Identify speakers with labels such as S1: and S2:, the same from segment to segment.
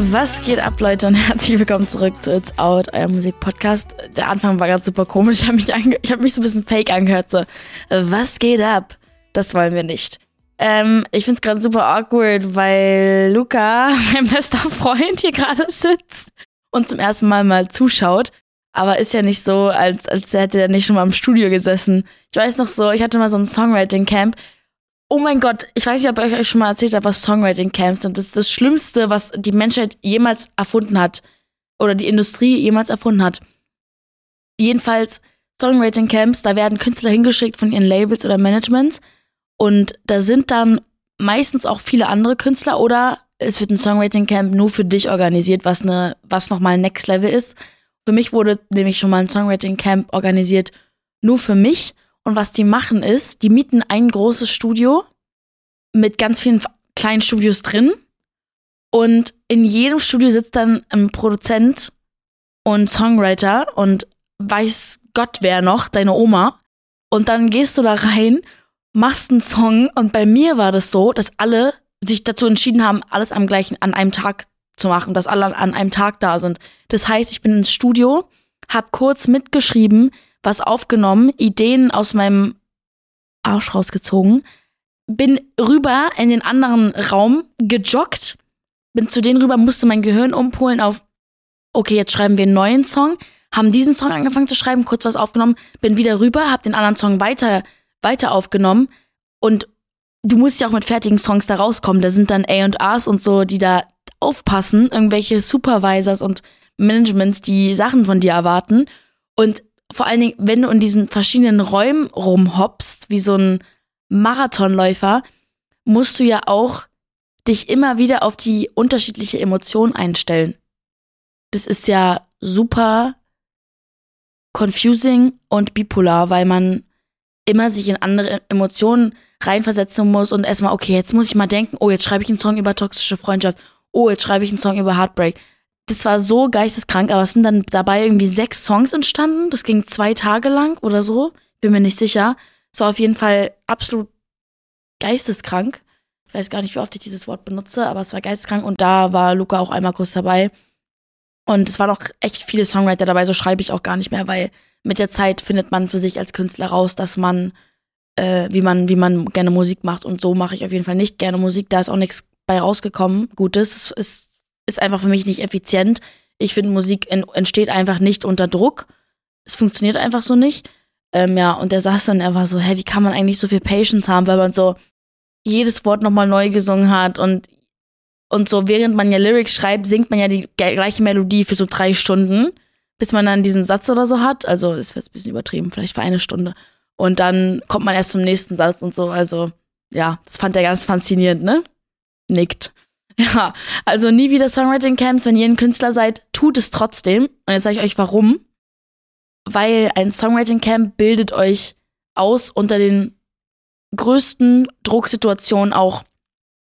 S1: Was geht ab, Leute, und herzlich willkommen zurück zu It's Out, euer Musikpodcast. Der Anfang war gerade super komisch. Ich habe mich, hab mich so ein bisschen fake angehört. So, was geht ab? Das wollen wir nicht. Ähm, ich find's gerade super awkward, weil Luca, mein bester Freund, hier gerade sitzt und zum ersten Mal mal zuschaut. Aber ist ja nicht so, als, als hätte er nicht schon mal im Studio gesessen. Ich weiß noch so, ich hatte mal so ein Songwriting-Camp Oh mein Gott, ich weiß nicht, ob ich euch schon mal erzählt habe, was Songwriting Camps sind. Das ist das Schlimmste, was die Menschheit jemals erfunden hat. Oder die Industrie jemals erfunden hat. Jedenfalls, Songwriting Camps, da werden Künstler hingeschickt von ihren Labels oder Managements. Und da sind dann meistens auch viele andere Künstler oder es wird ein Songwriting Camp nur für dich organisiert, was ne, was nochmal Next Level ist. Für mich wurde nämlich schon mal ein Songwriting Camp organisiert, nur für mich. Und was die machen ist, die mieten ein großes Studio mit ganz vielen kleinen Studios drin. Und in jedem Studio sitzt dann ein Produzent und Songwriter und weiß Gott wer noch, deine Oma. Und dann gehst du da rein, machst einen Song und bei mir war das so, dass alle sich dazu entschieden haben, alles am gleichen, an einem Tag zu machen, dass alle an einem Tag da sind. Das heißt, ich bin ins Studio, hab kurz mitgeschrieben, was aufgenommen, Ideen aus meinem Arsch rausgezogen, bin rüber in den anderen Raum gejoggt, bin zu denen rüber, musste mein Gehirn umpolen auf, okay, jetzt schreiben wir einen neuen Song, haben diesen Song angefangen zu schreiben, kurz was aufgenommen, bin wieder rüber, hab den anderen Song weiter, weiter aufgenommen und du musst ja auch mit fertigen Songs da rauskommen. Da sind dann A&Rs und so, die da aufpassen, irgendwelche Supervisors und Managements, die Sachen von dir erwarten. Und vor allen Dingen, wenn du in diesen verschiedenen Räumen rumhoppst, wie so ein Marathonläufer, musst du ja auch dich immer wieder auf die unterschiedliche Emotion einstellen. Das ist ja super confusing und bipolar, weil man immer sich in andere Emotionen reinversetzen muss und erstmal, okay, jetzt muss ich mal denken, oh, jetzt schreibe ich einen Song über toxische Freundschaft, oh, jetzt schreibe ich einen Song über Heartbreak das war so geisteskrank, aber es sind dann dabei irgendwie sechs Songs entstanden. Das ging zwei Tage lang oder so. Bin mir nicht sicher. Es war auf jeden Fall absolut geisteskrank. Ich weiß gar nicht, wie oft ich dieses Wort benutze, aber es war geisteskrank und da war Luca auch einmal kurz dabei. Und es waren auch echt viele Songwriter dabei, so schreibe ich auch gar nicht mehr, weil mit der Zeit findet man für sich als Künstler raus, dass man, äh, wie man, wie man gerne Musik macht. Und so mache ich auf jeden Fall nicht gerne Musik. Da ist auch nichts bei rausgekommen. Gutes. Es ist ist einfach für mich nicht effizient. Ich finde, Musik entsteht einfach nicht unter Druck. Es funktioniert einfach so nicht. Ähm, ja, und der saß dann, er war so, hä, wie kann man eigentlich so viel Patience haben, weil man so jedes Wort nochmal neu gesungen hat und, und so, während man ja Lyrics schreibt, singt man ja die gleiche Melodie für so drei Stunden, bis man dann diesen Satz oder so hat. Also, ist jetzt ein bisschen übertrieben, vielleicht für eine Stunde. Und dann kommt man erst zum nächsten Satz und so. Also, ja, das fand er ganz faszinierend, ne? Nickt. Ja, also nie wieder Songwriting Camps, wenn ihr ein Künstler seid, tut es trotzdem. Und jetzt sage ich euch warum. Weil ein Songwriting Camp bildet euch aus, unter den größten Drucksituationen auch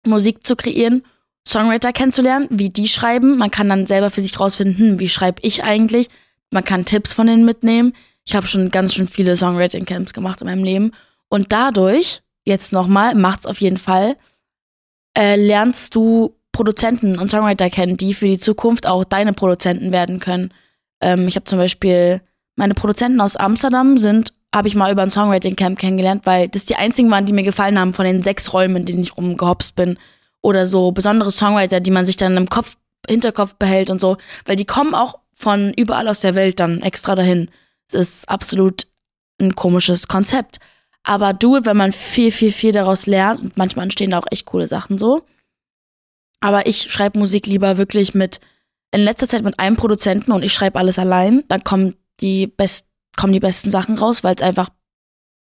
S1: Musik zu kreieren, Songwriter kennenzulernen, wie die schreiben. Man kann dann selber für sich rausfinden, hm, wie schreibe ich eigentlich. Man kann Tipps von denen mitnehmen. Ich habe schon ganz schön viele Songwriting Camps gemacht in meinem Leben. Und dadurch, jetzt nochmal, macht's auf jeden Fall, äh, lernst du Produzenten und Songwriter kennen, die für die Zukunft auch deine Produzenten werden können. Ähm, ich habe zum Beispiel meine Produzenten aus Amsterdam sind, habe ich mal über ein Songwriting Camp kennengelernt, weil das die einzigen waren, die mir gefallen haben von den sechs Räumen, in denen ich rumgehopst bin. Oder so besondere Songwriter, die man sich dann im Kopf, Hinterkopf behält und so, weil die kommen auch von überall aus der Welt dann extra dahin. Es ist absolut ein komisches Konzept. Aber do it, wenn man viel, viel, viel daraus lernt. Und manchmal entstehen da auch echt coole Sachen so. Aber ich schreibe Musik lieber wirklich mit, in letzter Zeit mit einem Produzenten und ich schreibe alles allein. Dann kommen die, best, kommen die besten Sachen raus, weil es einfach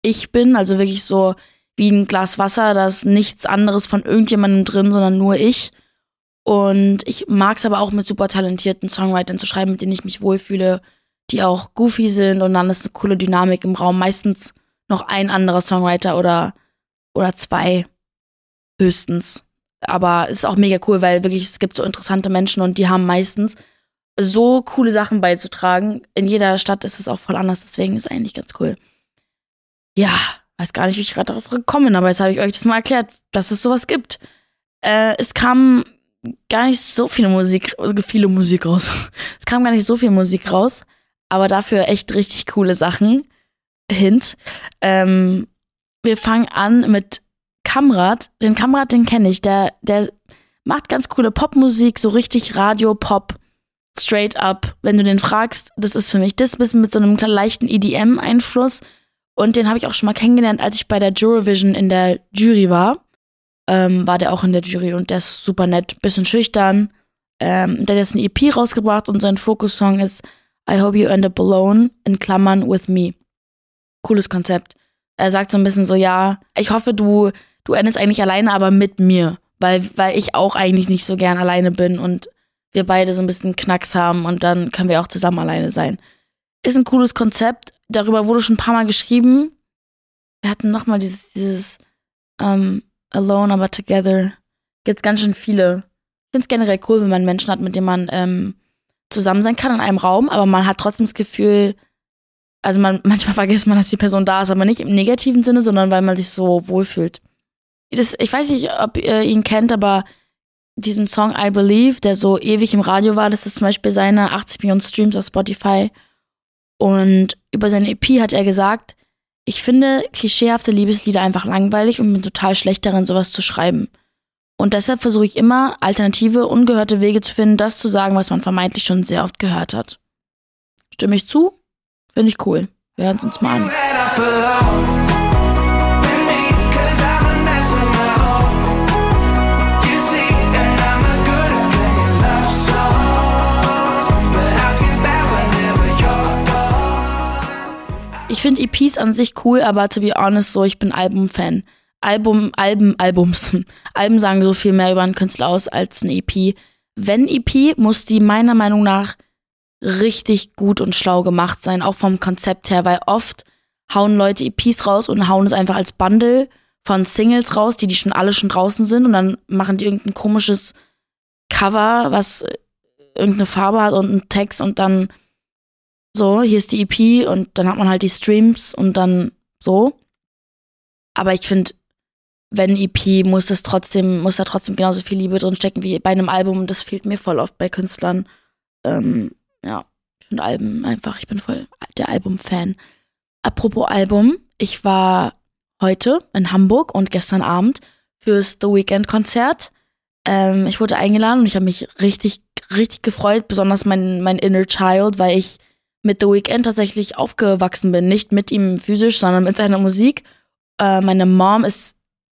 S1: ich bin. Also wirklich so wie ein Glas Wasser, da ist nichts anderes von irgendjemandem drin, sondern nur ich. Und ich mag es aber auch mit super talentierten Songwritern zu schreiben, mit denen ich mich wohlfühle, die auch goofy sind und dann ist eine coole Dynamik im Raum. Meistens noch ein anderer Songwriter oder, oder zwei höchstens. Aber es ist auch mega cool, weil wirklich es gibt so interessante Menschen und die haben meistens so coole Sachen beizutragen. In jeder Stadt ist es auch voll anders, deswegen ist eigentlich ganz cool. Ja, weiß gar nicht, wie ich gerade darauf gekommen bin, aber jetzt habe ich euch das mal erklärt, dass es sowas gibt. Äh, es kam gar nicht so viele Musik, also viele Musik raus. Es kam gar nicht so viel Musik raus, aber dafür echt richtig coole Sachen. Hint. Ähm, wir fangen an mit Kamrat. Den Kamrat, den kenne ich. Der, der macht ganz coole Popmusik, so richtig Radio-Pop, straight up. Wenn du den fragst, das ist für mich das bisschen mit so einem leichten EDM-Einfluss. Und den habe ich auch schon mal kennengelernt, als ich bei der Eurovision in der Jury war ähm, war der auch in der Jury und der ist super nett, bisschen schüchtern. Ähm, der hat jetzt ein EP rausgebracht und sein Fokussong ist I Hope You End Up Alone in Klammern with Me. Cooles Konzept. Er sagt so ein bisschen so, ja, ich hoffe, du, du endest eigentlich alleine, aber mit mir. Weil, weil ich auch eigentlich nicht so gern alleine bin und wir beide so ein bisschen Knacks haben und dann können wir auch zusammen alleine sein. Ist ein cooles Konzept. Darüber wurde schon ein paar Mal geschrieben. Wir hatten nochmal dieses, dieses, ähm, alone, aber together. Gibt's ganz schön viele. Ich finde es generell cool, wenn man Menschen hat, mit denen man ähm, zusammen sein kann in einem Raum, aber man hat trotzdem das Gefühl, also man, manchmal vergisst man, dass die Person da ist, aber nicht im negativen Sinne, sondern weil man sich so wohlfühlt. Das, ich weiß nicht, ob ihr ihn kennt, aber diesen Song I Believe, der so ewig im Radio war, das ist zum Beispiel seine 80 Millionen Streams auf Spotify. Und über seine EP hat er gesagt, ich finde klischeehafte Liebeslieder einfach langweilig und bin total schlecht darin, sowas zu schreiben. Und deshalb versuche ich immer, alternative, ungehörte Wege zu finden, das zu sagen, was man vermeintlich schon sehr oft gehört hat. Stimme ich zu? Finde ich cool. Wir hören es uns mal an. Ich finde EPs an sich cool, aber to be honest, so, ich bin Album-Fan. Album, Alben, Albums. Alben sagen so viel mehr über einen Künstler aus als ein EP. Wenn EP, muss die meiner Meinung nach richtig gut und schlau gemacht sein, auch vom Konzept her, weil oft hauen Leute EPs raus und hauen es einfach als Bundle von Singles raus, die die schon alle schon draußen sind und dann machen die irgendein komisches Cover, was irgendeine Farbe hat und einen Text und dann so, hier ist die EP und dann hat man halt die Streams und dann so. Aber ich finde, wenn EP muss das trotzdem, muss da trotzdem genauso viel Liebe drin stecken wie bei einem Album. Das fehlt mir voll oft bei Künstlern. Ähm, ja, finde Alben einfach, ich bin voll der Album-Fan. Apropos Album, ich war heute in Hamburg und gestern Abend fürs The Weekend-Konzert. Ähm, ich wurde eingeladen und ich habe mich richtig, richtig gefreut, besonders mein, mein Inner Child, weil ich mit The Weeknd tatsächlich aufgewachsen bin. Nicht mit ihm physisch, sondern mit seiner Musik. Äh, meine Mom ist,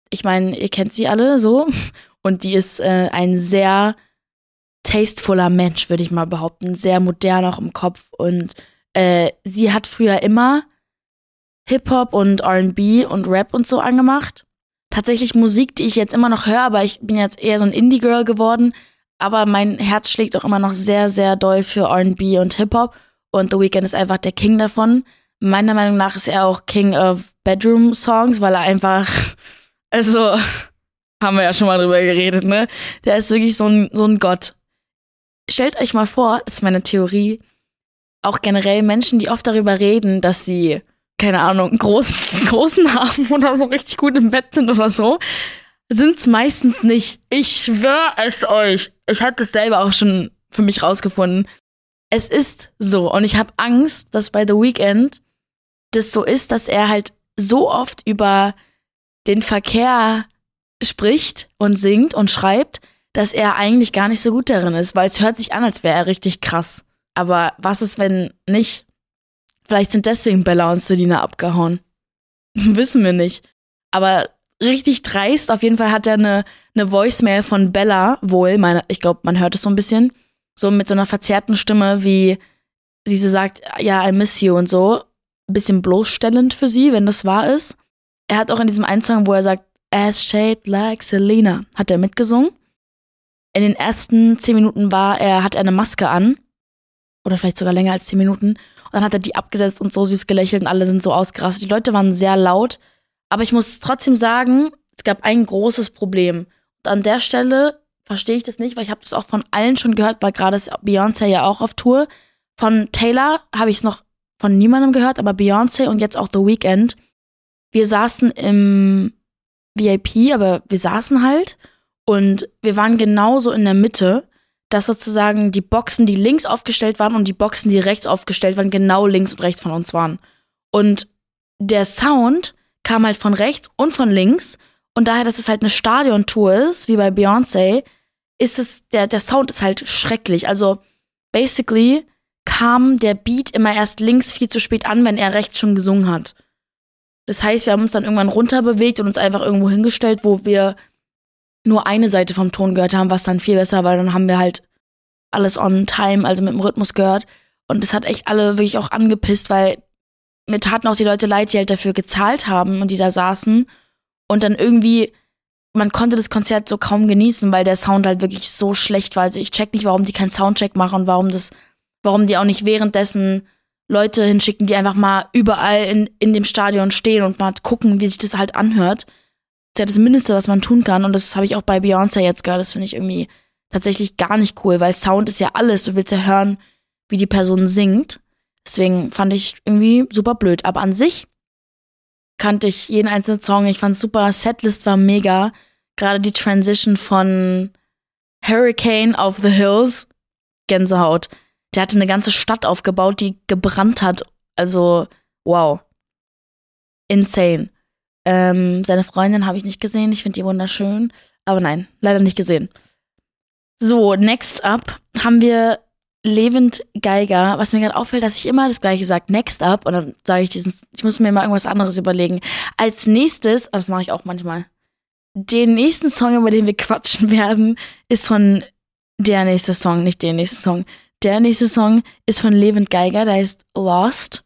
S1: ich meine, ihr kennt sie alle so. Und die ist äh, ein sehr tastevoller Mensch, würde ich mal behaupten. Sehr modern auch im Kopf. Und äh, sie hat früher immer Hip-Hop und RB und Rap und so angemacht. Tatsächlich Musik, die ich jetzt immer noch höre, aber ich bin jetzt eher so ein Indie-Girl geworden. Aber mein Herz schlägt auch immer noch sehr, sehr doll für RB und Hip-Hop. Und The Weeknd ist einfach der King davon. Meiner Meinung nach ist er auch King of Bedroom Songs, weil er einfach, also, haben wir ja schon mal drüber geredet, ne? Der ist wirklich so ein, so ein Gott. Stellt euch mal vor, das ist meine Theorie, auch generell Menschen, die oft darüber reden, dass sie, keine Ahnung, großen, großen haben oder so richtig gut im Bett sind oder so, sind es meistens nicht. Ich schwöre es euch. Ich hatte es selber auch schon für mich rausgefunden es ist so. Und ich habe Angst, dass bei The Weeknd das so ist, dass er halt so oft über den Verkehr spricht und singt und schreibt, dass er eigentlich gar nicht so gut darin ist, weil es hört sich an, als wäre er richtig krass. Aber was ist, wenn nicht? Vielleicht sind deswegen Bella und Selina abgehauen. Wissen wir nicht. Aber richtig dreist, auf jeden Fall hat er eine, eine Voicemail von Bella wohl, meine, ich glaube, man hört es so ein bisschen, so mit so einer verzerrten Stimme, wie sie so sagt, ja, I miss you und so. Ein bisschen bloßstellend für sie, wenn das wahr ist. Er hat auch in diesem einen wo er sagt, As shaped like Selena, hat er mitgesungen. In den ersten zehn Minuten war er, hat er eine Maske an. Oder vielleicht sogar länger als zehn Minuten. Und dann hat er die abgesetzt und so süß gelächelt und alle sind so ausgerastet. Die Leute waren sehr laut. Aber ich muss trotzdem sagen, es gab ein großes Problem. Und an der Stelle verstehe ich das nicht, weil ich habe das auch von allen schon gehört, weil gerade ist Beyoncé ja auch auf Tour. Von Taylor habe ich es noch von niemandem gehört, aber Beyoncé und jetzt auch The Weeknd. Wir saßen im VIP, aber wir saßen halt Und wir waren genauso in der Mitte, dass sozusagen die Boxen, die links aufgestellt waren und die Boxen, die rechts aufgestellt waren, genau links und rechts von uns waren. Und der Sound kam halt von rechts und von links. Und daher, dass es halt eine Stadiontour ist, wie bei Beyoncé, ist es, der, der Sound ist halt schrecklich. Also, basically kam der Beat immer erst links viel zu spät an, wenn er rechts schon gesungen hat. Das heißt, wir haben uns dann irgendwann runterbewegt und uns einfach irgendwo hingestellt, wo wir nur eine Seite vom Ton gehört haben, was dann viel besser war. Dann haben wir halt alles on time, also mit dem Rhythmus gehört. Und das hat echt alle wirklich auch angepisst, weil mir taten auch die Leute leid, die halt dafür gezahlt haben und die da saßen. Und dann irgendwie, man konnte das Konzert so kaum genießen, weil der Sound halt wirklich so schlecht war. Also ich check nicht, warum die keinen Soundcheck machen und warum das, warum die auch nicht währenddessen Leute hinschicken, die einfach mal überall in, in dem Stadion stehen und mal gucken, wie sich das halt anhört. Das ist ja das Mindeste, was man tun kann. Und das habe ich auch bei Beyoncé jetzt gehört. Das finde ich irgendwie tatsächlich gar nicht cool, weil Sound ist ja alles. Du willst ja hören, wie die Person singt. Deswegen fand ich irgendwie super blöd. Aber an sich kannte ich jeden einzelnen Song. Ich fand super. Setlist war mega. Gerade die Transition von Hurricane of the Hills. Gänsehaut. Der hatte eine ganze Stadt aufgebaut, die gebrannt hat. Also, wow. Insane. Ähm, seine Freundin habe ich nicht gesehen. Ich finde die wunderschön. Aber nein, leider nicht gesehen. So, next up haben wir Levent Geiger, was mir gerade auffällt, dass ich immer das gleiche sage, next up, und dann sage ich diesen, ich muss mir mal irgendwas anderes überlegen. Als nächstes, ah, das mache ich auch manchmal, den nächsten Song, über den wir quatschen werden, ist von der nächste Song, nicht der nächste Song. Der nächste Song ist von Levent Geiger, der heißt Lost.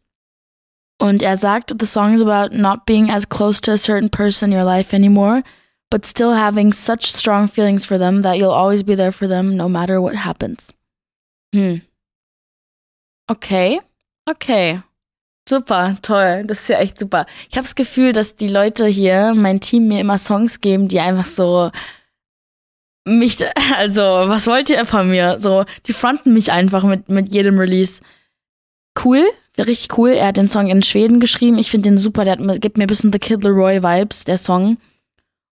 S1: Und er sagt, the song is about not being as close to a certain person in your life anymore, but still having such strong feelings for them that you'll always be there for them no matter what happens. Hm. Okay. Okay. Super, toll. Das ist ja echt super. Ich habe das Gefühl, dass die Leute hier, mein Team, mir immer Songs geben, die einfach so mich, also, was wollt ihr von mir? So, die fronten mich einfach mit, mit jedem Release. Cool, richtig cool. Er hat den Song in Schweden geschrieben. Ich finde den super. Der hat, gibt mir ein bisschen The Kid Leroy Vibes, der Song.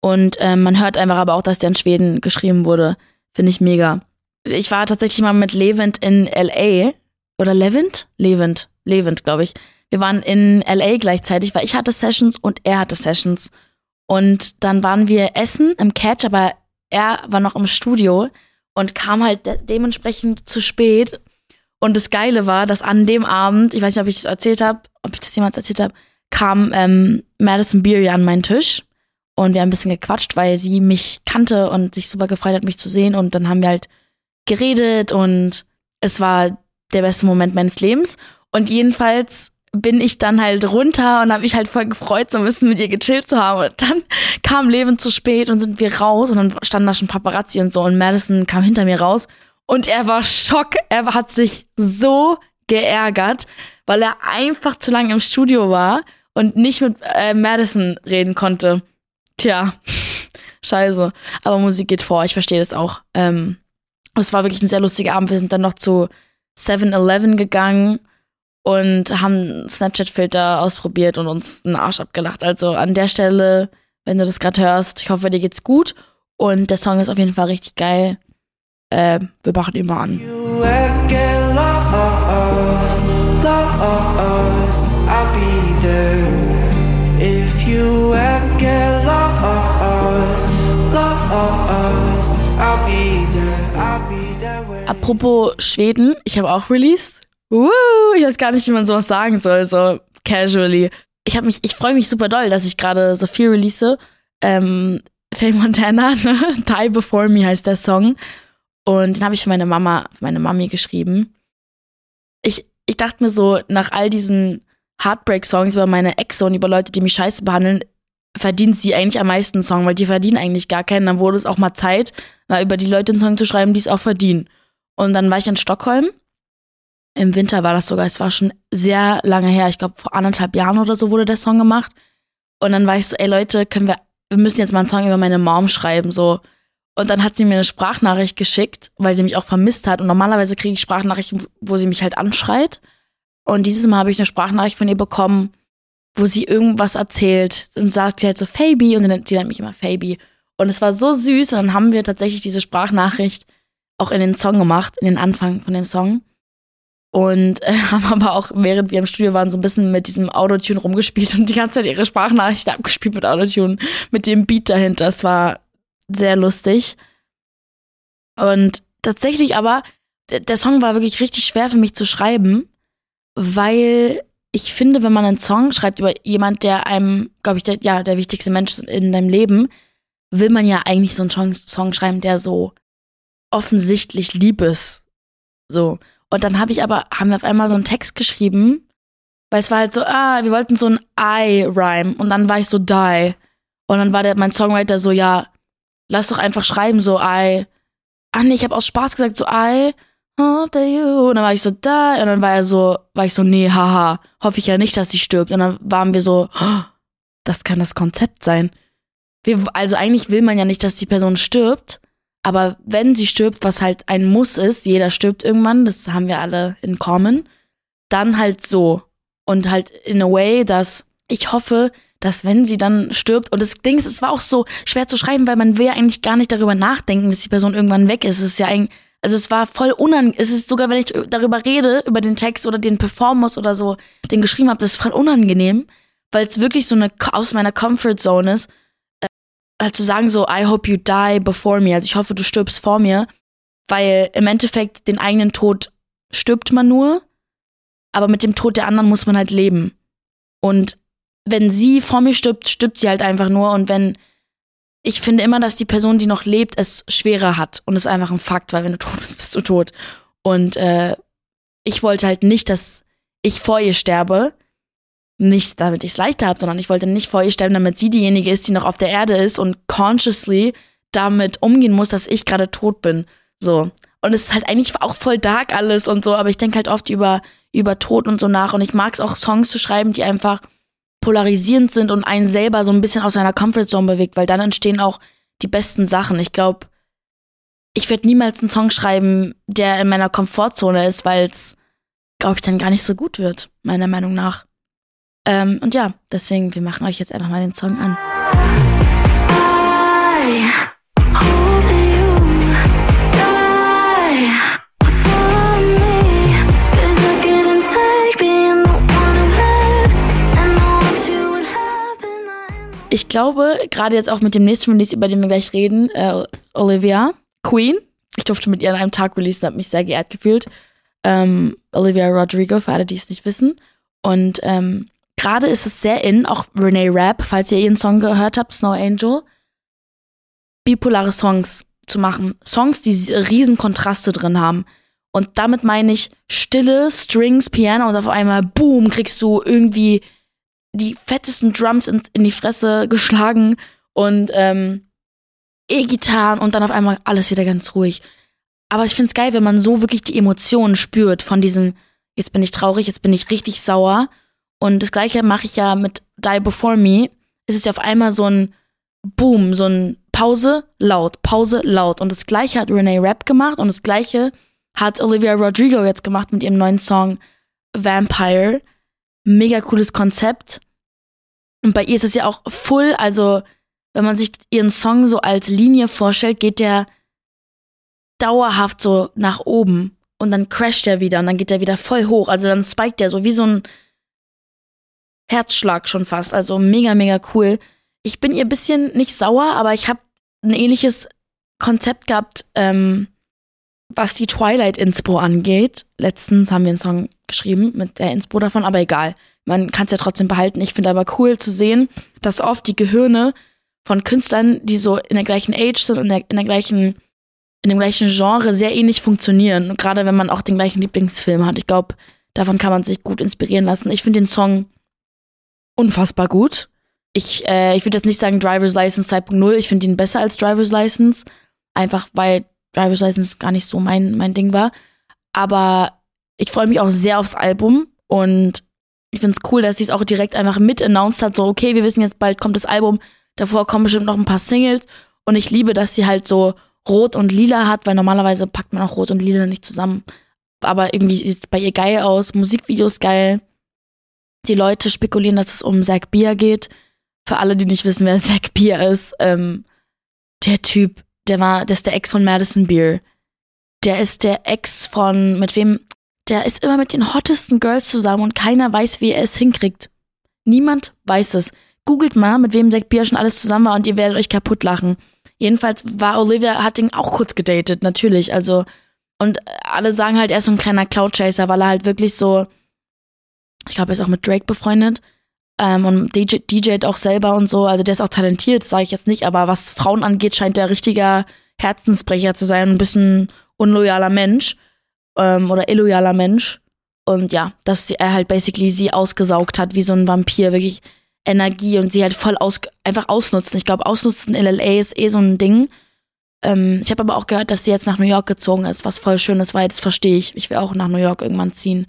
S1: Und ähm, man hört einfach aber auch, dass der in Schweden geschrieben wurde. Finde ich mega ich war tatsächlich mal mit Levent in LA. Oder Levent? Levent. Levent, glaube ich. Wir waren in LA gleichzeitig, weil ich hatte Sessions und er hatte Sessions. Und dann waren wir essen im Catch, aber er war noch im Studio und kam halt de dementsprechend zu spät. Und das Geile war, dass an dem Abend, ich weiß nicht, ob ich das erzählt habe, ob ich das jemals erzählt habe, kam ähm, Madison Beery an meinen Tisch und wir haben ein bisschen gequatscht, weil sie mich kannte und sich super gefreut hat, mich zu sehen. Und dann haben wir halt geredet und es war der beste Moment meines Lebens. Und jedenfalls bin ich dann halt runter und habe mich halt voll gefreut, so ein bisschen mit ihr gechillt zu haben. Und dann kam Leben zu spät und sind wir raus und dann standen da schon Paparazzi und so und Madison kam hinter mir raus und er war schock. Er hat sich so geärgert, weil er einfach zu lange im Studio war und nicht mit äh, Madison reden konnte. Tja, scheiße. Aber Musik geht vor, ich verstehe das auch. Ähm, es war wirklich ein sehr lustiger Abend. Wir sind dann noch zu 7-Eleven gegangen und haben Snapchat-Filter ausprobiert und uns einen Arsch abgelacht. Also an der Stelle, wenn du das gerade hörst, ich hoffe, dir geht's gut. Und der Song ist auf jeden Fall richtig geil. Äh, wir machen mal an. Apropos Schweden, ich habe auch released. Uh, ich weiß gar nicht, wie man sowas sagen soll, so casually. Ich habe mich, ich freue mich super doll, dass ich gerade so viel release. Ähm, Faye Montana, ne? Die Before Me heißt der Song. Und den habe ich für meine Mama, für meine Mami geschrieben. Ich, ich dachte mir so, nach all diesen Heartbreak-Songs über meine Ex und über Leute, die mich scheiße behandeln, verdient sie eigentlich am meisten einen Song, weil die verdienen eigentlich gar keinen. Dann wurde es auch mal Zeit, mal über die Leute einen Song zu schreiben, die es auch verdienen. Und dann war ich in Stockholm. Im Winter war das sogar, es war schon sehr lange her. Ich glaube, vor anderthalb Jahren oder so wurde der Song gemacht. Und dann war ich so, ey Leute, können wir, wir müssen jetzt mal einen Song über meine Mom schreiben, so. Und dann hat sie mir eine Sprachnachricht geschickt, weil sie mich auch vermisst hat. Und normalerweise kriege ich Sprachnachrichten, wo sie mich halt anschreit. Und dieses Mal habe ich eine Sprachnachricht von ihr bekommen, wo sie irgendwas erzählt. Dann sagt sie halt so Fabi und dann, sie nennt mich immer Fabi. Und es war so süß. Und dann haben wir tatsächlich diese Sprachnachricht auch in den Song gemacht, in den Anfang von dem Song. Und äh, haben aber auch, während wir im Studio waren, so ein bisschen mit diesem Autotune rumgespielt und die ganze Zeit ihre Sprachnachrichten abgespielt mit Autotune, mit dem Beat dahinter. Es war sehr lustig. Und tatsächlich aber, der Song war wirklich richtig schwer für mich zu schreiben, weil ich finde, wenn man einen Song schreibt über jemand, der einem, glaube ich, der, ja, der wichtigste Mensch in deinem Leben, will man ja eigentlich so einen Song schreiben, der so offensichtlich lieb ist. So. Und dann habe ich aber, haben wir auf einmal so einen Text geschrieben, weil es war halt so, ah, wir wollten so ein I-Rhyme und dann war ich so die. Und dann war der, mein Songwriter so, ja, lass doch einfach schreiben, so I. Ach nee, ich habe aus Spaß gesagt, so I, after you. Und dann war ich so, da. Und dann war er so, war ich so, nee, haha, hoffe ich ja nicht, dass sie stirbt. Und dann waren wir so, oh, das kann das Konzept sein. Wir, also eigentlich will man ja nicht, dass die Person stirbt. Aber wenn sie stirbt, was halt ein Muss ist, jeder stirbt irgendwann, das haben wir alle in common, dann halt so. Und halt in a way, dass ich hoffe, dass wenn sie dann stirbt, und das Ding ist, es war auch so schwer zu schreiben, weil man will ja eigentlich gar nicht darüber nachdenken, dass die Person irgendwann weg ist. Es ist ja eigentlich, also es war voll unangenehm. Es ist sogar, wenn ich darüber rede, über den Text oder den performen muss oder so, den geschrieben habe, das ist voll unangenehm, weil es wirklich so eine aus meiner Comfort Zone ist halt zu sagen so, I hope you die before me, also ich hoffe, du stirbst vor mir, weil im Endeffekt den eigenen Tod stirbt man nur, aber mit dem Tod der anderen muss man halt leben. Und wenn sie vor mir stirbt, stirbt sie halt einfach nur und wenn ich finde immer, dass die Person, die noch lebt, es schwerer hat und es ist einfach ein Fakt, weil wenn du tot bist, bist du tot. Und äh, ich wollte halt nicht, dass ich vor ihr sterbe, nicht damit ich es leichter habe, sondern ich wollte nicht vor ihr sterben, damit sie diejenige ist, die noch auf der Erde ist und consciously damit umgehen muss, dass ich gerade tot bin. So. Und es ist halt eigentlich auch voll dark alles und so, aber ich denke halt oft über, über Tod und so nach. Und ich mag es auch, Songs zu schreiben, die einfach polarisierend sind und einen selber so ein bisschen aus seiner Comfortzone bewegt, weil dann entstehen auch die besten Sachen. Ich glaube, ich werde niemals einen Song schreiben, der in meiner Komfortzone ist, weil es, glaube ich, dann gar nicht so gut wird, meiner Meinung nach. Ähm, und ja, deswegen, wir machen euch jetzt einfach mal den Song an. Ich glaube, gerade jetzt auch mit dem nächsten Release, über den wir gleich reden, äh, Olivia, Queen. Ich durfte mit ihr an einem Tag releasen, habe mich sehr geehrt gefühlt. Ähm, Olivia Rodrigo, für alle, die es nicht wissen. Und ähm, Gerade ist es sehr in, auch Renee Rapp, falls ihr ihren Song gehört habt, Snow Angel, bipolare Songs zu machen. Songs, die riesen Kontraste drin haben. Und damit meine ich stille Strings, Piano und auf einmal, boom, kriegst du irgendwie die fettesten Drums in, in die Fresse geschlagen und ähm, E-Gitarren und dann auf einmal alles wieder ganz ruhig. Aber ich find's geil, wenn man so wirklich die Emotionen spürt von diesem, jetzt bin ich traurig, jetzt bin ich richtig sauer und das gleiche mache ich ja mit Die Before Me. Es ist ja auf einmal so ein Boom, so ein Pause, laut, Pause, laut. Und das gleiche hat Renee Rapp gemacht und das gleiche hat Olivia Rodrigo jetzt gemacht mit ihrem neuen Song Vampire. Mega cooles Konzept. Und bei ihr ist es ja auch full, also wenn man sich ihren Song so als Linie vorstellt, geht der dauerhaft so nach oben und dann crasht er wieder und dann geht er wieder voll hoch. Also dann spiked er so wie so ein Herzschlag schon fast. Also mega, mega cool. Ich bin ihr bisschen nicht sauer, aber ich habe ein ähnliches Konzept gehabt, ähm, was die Twilight Inspo angeht. Letztens haben wir einen Song geschrieben mit der Inspo davon, aber egal. Man kann es ja trotzdem behalten. Ich finde aber cool zu sehen, dass oft die Gehirne von Künstlern, die so in der gleichen Age sind und in in der gleichen, in dem gleichen Genre sehr ähnlich funktionieren. Und gerade wenn man auch den gleichen Lieblingsfilm hat. Ich glaube, davon kann man sich gut inspirieren lassen. Ich finde den Song unfassbar gut. Ich, äh, ich würde jetzt nicht sagen Driver's License 2.0, ich finde ihn besser als Driver's License. Einfach weil Driver's License gar nicht so mein, mein Ding war. Aber ich freue mich auch sehr aufs Album und ich finde es cool, dass sie es auch direkt einfach mit announced hat. So, okay, wir wissen jetzt bald kommt das Album. Davor kommen bestimmt noch ein paar Singles. Und ich liebe, dass sie halt so rot und lila hat, weil normalerweise packt man auch rot und lila nicht zusammen. Aber irgendwie sieht es bei ihr geil aus. Musikvideos geil. Die Leute spekulieren, dass es um Zack Bier geht. Für alle, die nicht wissen, wer Zack Bier ist, ähm, Der Typ, der war, der ist der Ex von Madison Beer. Der ist der Ex von, mit wem? Der ist immer mit den hottesten Girls zusammen und keiner weiß, wie er es hinkriegt. Niemand weiß es. Googelt mal, mit wem Zack Beer schon alles zusammen war und ihr werdet euch kaputt lachen. Jedenfalls war Olivia, hat ihn auch kurz gedatet, natürlich. Also, und alle sagen halt, er ist so ein kleiner Cloud-Chaser, weil er halt wirklich so, ich glaube, er ist auch mit Drake befreundet. Ähm, und DJ, DJt auch selber und so. Also der ist auch talentiert, sage ich jetzt nicht, aber was Frauen angeht, scheint der richtiger Herzensbrecher zu sein, ein bisschen unloyaler Mensch ähm, oder illoyaler Mensch. Und ja, dass er halt basically sie ausgesaugt hat, wie so ein Vampir, wirklich Energie und sie halt voll aus, einfach ausnutzen. Ich glaube, ausnutzen in LA ist eh so ein Ding. Ähm, ich habe aber auch gehört, dass sie jetzt nach New York gezogen ist, was voll schön ist, weil das verstehe ich. Ich will auch nach New York irgendwann ziehen.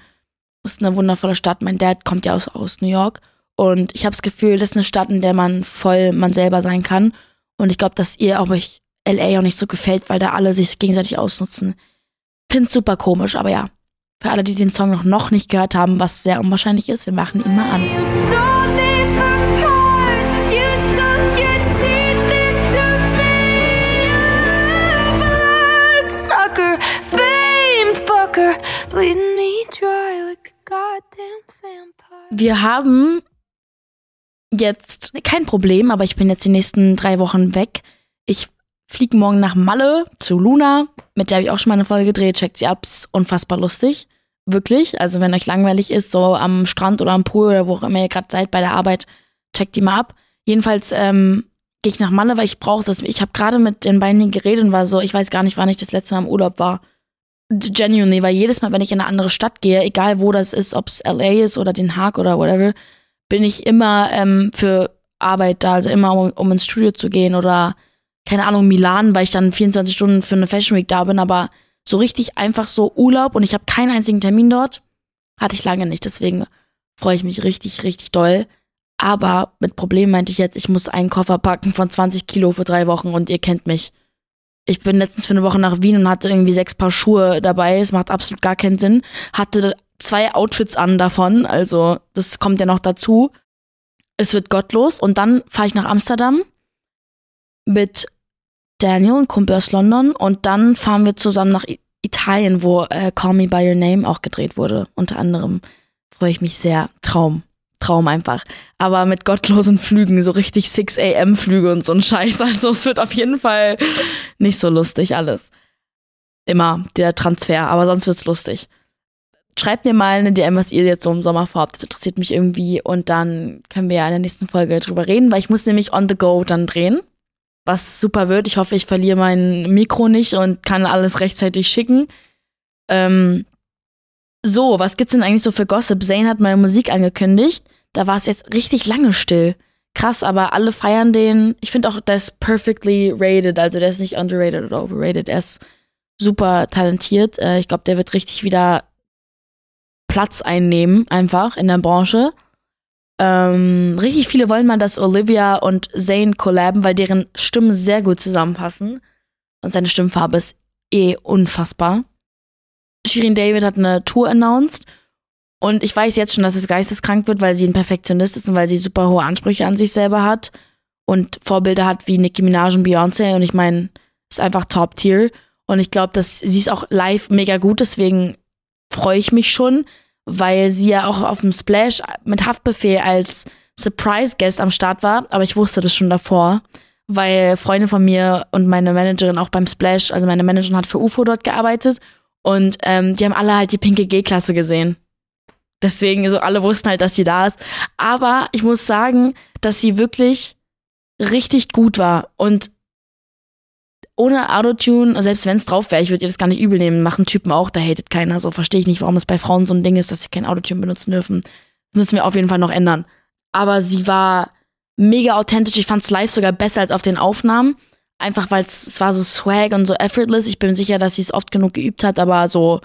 S1: Ist eine wundervolle Stadt. Mein Dad kommt ja aus, aus New York. Und ich habe das Gefühl, das ist eine Stadt, in der man voll man selber sein kann. Und ich glaube, dass ihr auch euch LA auch nicht so gefällt, weil da alle sich gegenseitig ausnutzen. Find's super komisch, aber ja. Für alle, die den Song noch, noch nicht gehört haben, was sehr unwahrscheinlich ist, wir machen ihn mal an. Wir haben jetzt kein Problem, aber ich bin jetzt die nächsten drei Wochen weg. Ich fliege morgen nach Malle zu Luna, mit der habe ich auch schon mal eine Folge gedreht. Checkt sie ab, ist unfassbar lustig. Wirklich. Also, wenn euch langweilig ist, so am Strand oder am Pool oder wo auch immer ihr gerade seid bei der Arbeit, checkt die mal ab. Jedenfalls ähm, gehe ich nach Malle, weil ich brauche das. Ich habe gerade mit den beiden geredet und war so, ich weiß gar nicht, wann ich das letzte Mal im Urlaub war. Genuinely, weil jedes Mal, wenn ich in eine andere Stadt gehe, egal wo das ist, ob es LA ist oder Den Haag oder whatever, bin ich immer ähm, für Arbeit da, also immer um, um ins Studio zu gehen oder keine Ahnung, Milan, weil ich dann 24 Stunden für eine Fashion Week da bin, aber so richtig einfach so Urlaub und ich habe keinen einzigen Termin dort, hatte ich lange nicht, deswegen freue ich mich richtig, richtig doll. Aber mit Problem meinte ich jetzt, ich muss einen Koffer packen von 20 Kilo für drei Wochen und ihr kennt mich ich bin letztens für eine Woche nach Wien und hatte irgendwie sechs Paar Schuhe dabei. Es macht absolut gar keinen Sinn. Hatte zwei Outfits an davon, also das kommt ja noch dazu. Es wird gottlos und dann fahre ich nach Amsterdam mit Daniel, und Kumpel aus London und dann fahren wir zusammen nach Italien, wo äh, Call Me By Your Name auch gedreht wurde. Unter anderem freue ich mich sehr. Traum. Traum einfach. Aber mit gottlosen Flügen, so richtig 6 AM Flüge und so ein Scheiß. Also es wird auf jeden Fall nicht so lustig alles. Immer der Transfer, aber sonst wird's lustig. Schreibt mir mal eine DM, was ihr jetzt so im Sommer vorhabt. Das interessiert mich irgendwie und dann können wir ja in der nächsten Folge drüber reden, weil ich muss nämlich on the go dann drehen. Was super wird. Ich hoffe, ich verliere mein Mikro nicht und kann alles rechtzeitig schicken. Ähm, so, was gibt's denn eigentlich so für Gossip? Zane hat mal Musik angekündigt. Da war es jetzt richtig lange still. Krass, aber alle feiern den. Ich finde auch, der ist perfectly rated. Also der ist nicht underrated oder overrated. Er ist super talentiert. Äh, ich glaube, der wird richtig wieder Platz einnehmen, einfach in der Branche. Ähm, richtig viele wollen mal, dass Olivia und Zane collaben, weil deren Stimmen sehr gut zusammenpassen. Und seine Stimmfarbe ist eh unfassbar. Shirin David hat eine Tour announced. Und ich weiß jetzt schon, dass es geisteskrank wird, weil sie ein Perfektionist ist und weil sie super hohe Ansprüche an sich selber hat und Vorbilder hat wie Nicki Minaj und Beyoncé. Und ich meine, ist einfach Top Tier. Und ich glaube, dass sie ist auch live mega gut, deswegen freue ich mich schon, weil sie ja auch auf dem Splash mit Haftbefehl als Surprise Guest am Start war. Aber ich wusste das schon davor, weil Freunde von mir und meine Managerin auch beim Splash, also meine Managerin hat für UFO dort gearbeitet und ähm, die haben alle halt die pinke G-Klasse gesehen. Deswegen, so alle wussten halt, dass sie da ist. Aber ich muss sagen, dass sie wirklich richtig gut war. Und ohne Autotune, selbst wenn es drauf wäre, ich würde ihr das gar nicht übel nehmen, machen Typen auch, da hatet keiner. So verstehe ich nicht, warum es bei Frauen so ein Ding ist, dass sie kein Autotune benutzen dürfen. Das müssen wir auf jeden Fall noch ändern. Aber sie war mega authentisch. Ich fand es live sogar besser als auf den Aufnahmen. Einfach weil es war so swag und so effortless. Ich bin sicher, dass sie es oft genug geübt hat, aber so,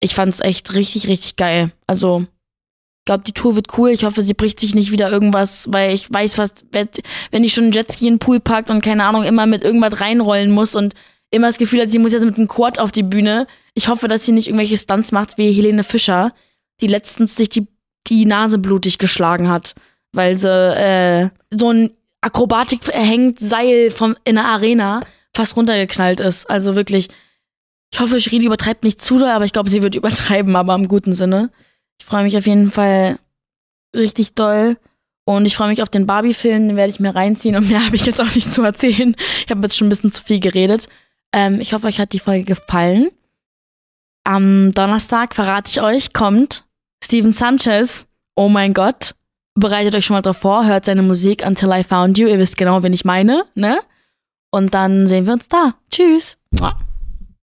S1: ich fand es echt richtig, richtig geil. Also, glaube, die Tour wird cool. Ich hoffe, sie bricht sich nicht wieder irgendwas, weil ich weiß, was, wenn ich schon einen Jetski in den Pool packt und keine Ahnung, immer mit irgendwas reinrollen muss und immer das Gefühl hat, sie muss jetzt mit einem Quad auf die Bühne. Ich hoffe, dass sie nicht irgendwelche Stunts macht wie Helene Fischer, die letztens sich die, die Nase blutig geschlagen hat, weil sie äh, so ein Akrobatik hängt Seil vom, in der Arena fast runtergeknallt ist. Also wirklich, ich hoffe, Shirin übertreibt nicht zu doll, aber ich glaube, sie wird übertreiben, aber im guten Sinne. Ich freue mich auf jeden Fall richtig doll. Und ich freue mich auf den Barbie-Film, den werde ich mir reinziehen und mehr habe ich jetzt auch nicht zu erzählen. Ich habe jetzt schon ein bisschen zu viel geredet. Ähm, ich hoffe, euch hat die Folge gefallen. Am Donnerstag verrate ich euch, kommt Steven Sanchez. Oh mein Gott. Bereitet euch schon mal drauf vor, hört seine Musik Until I Found You. Ihr wisst genau, wen ich meine, ne? Und dann sehen wir uns da. Tschüss.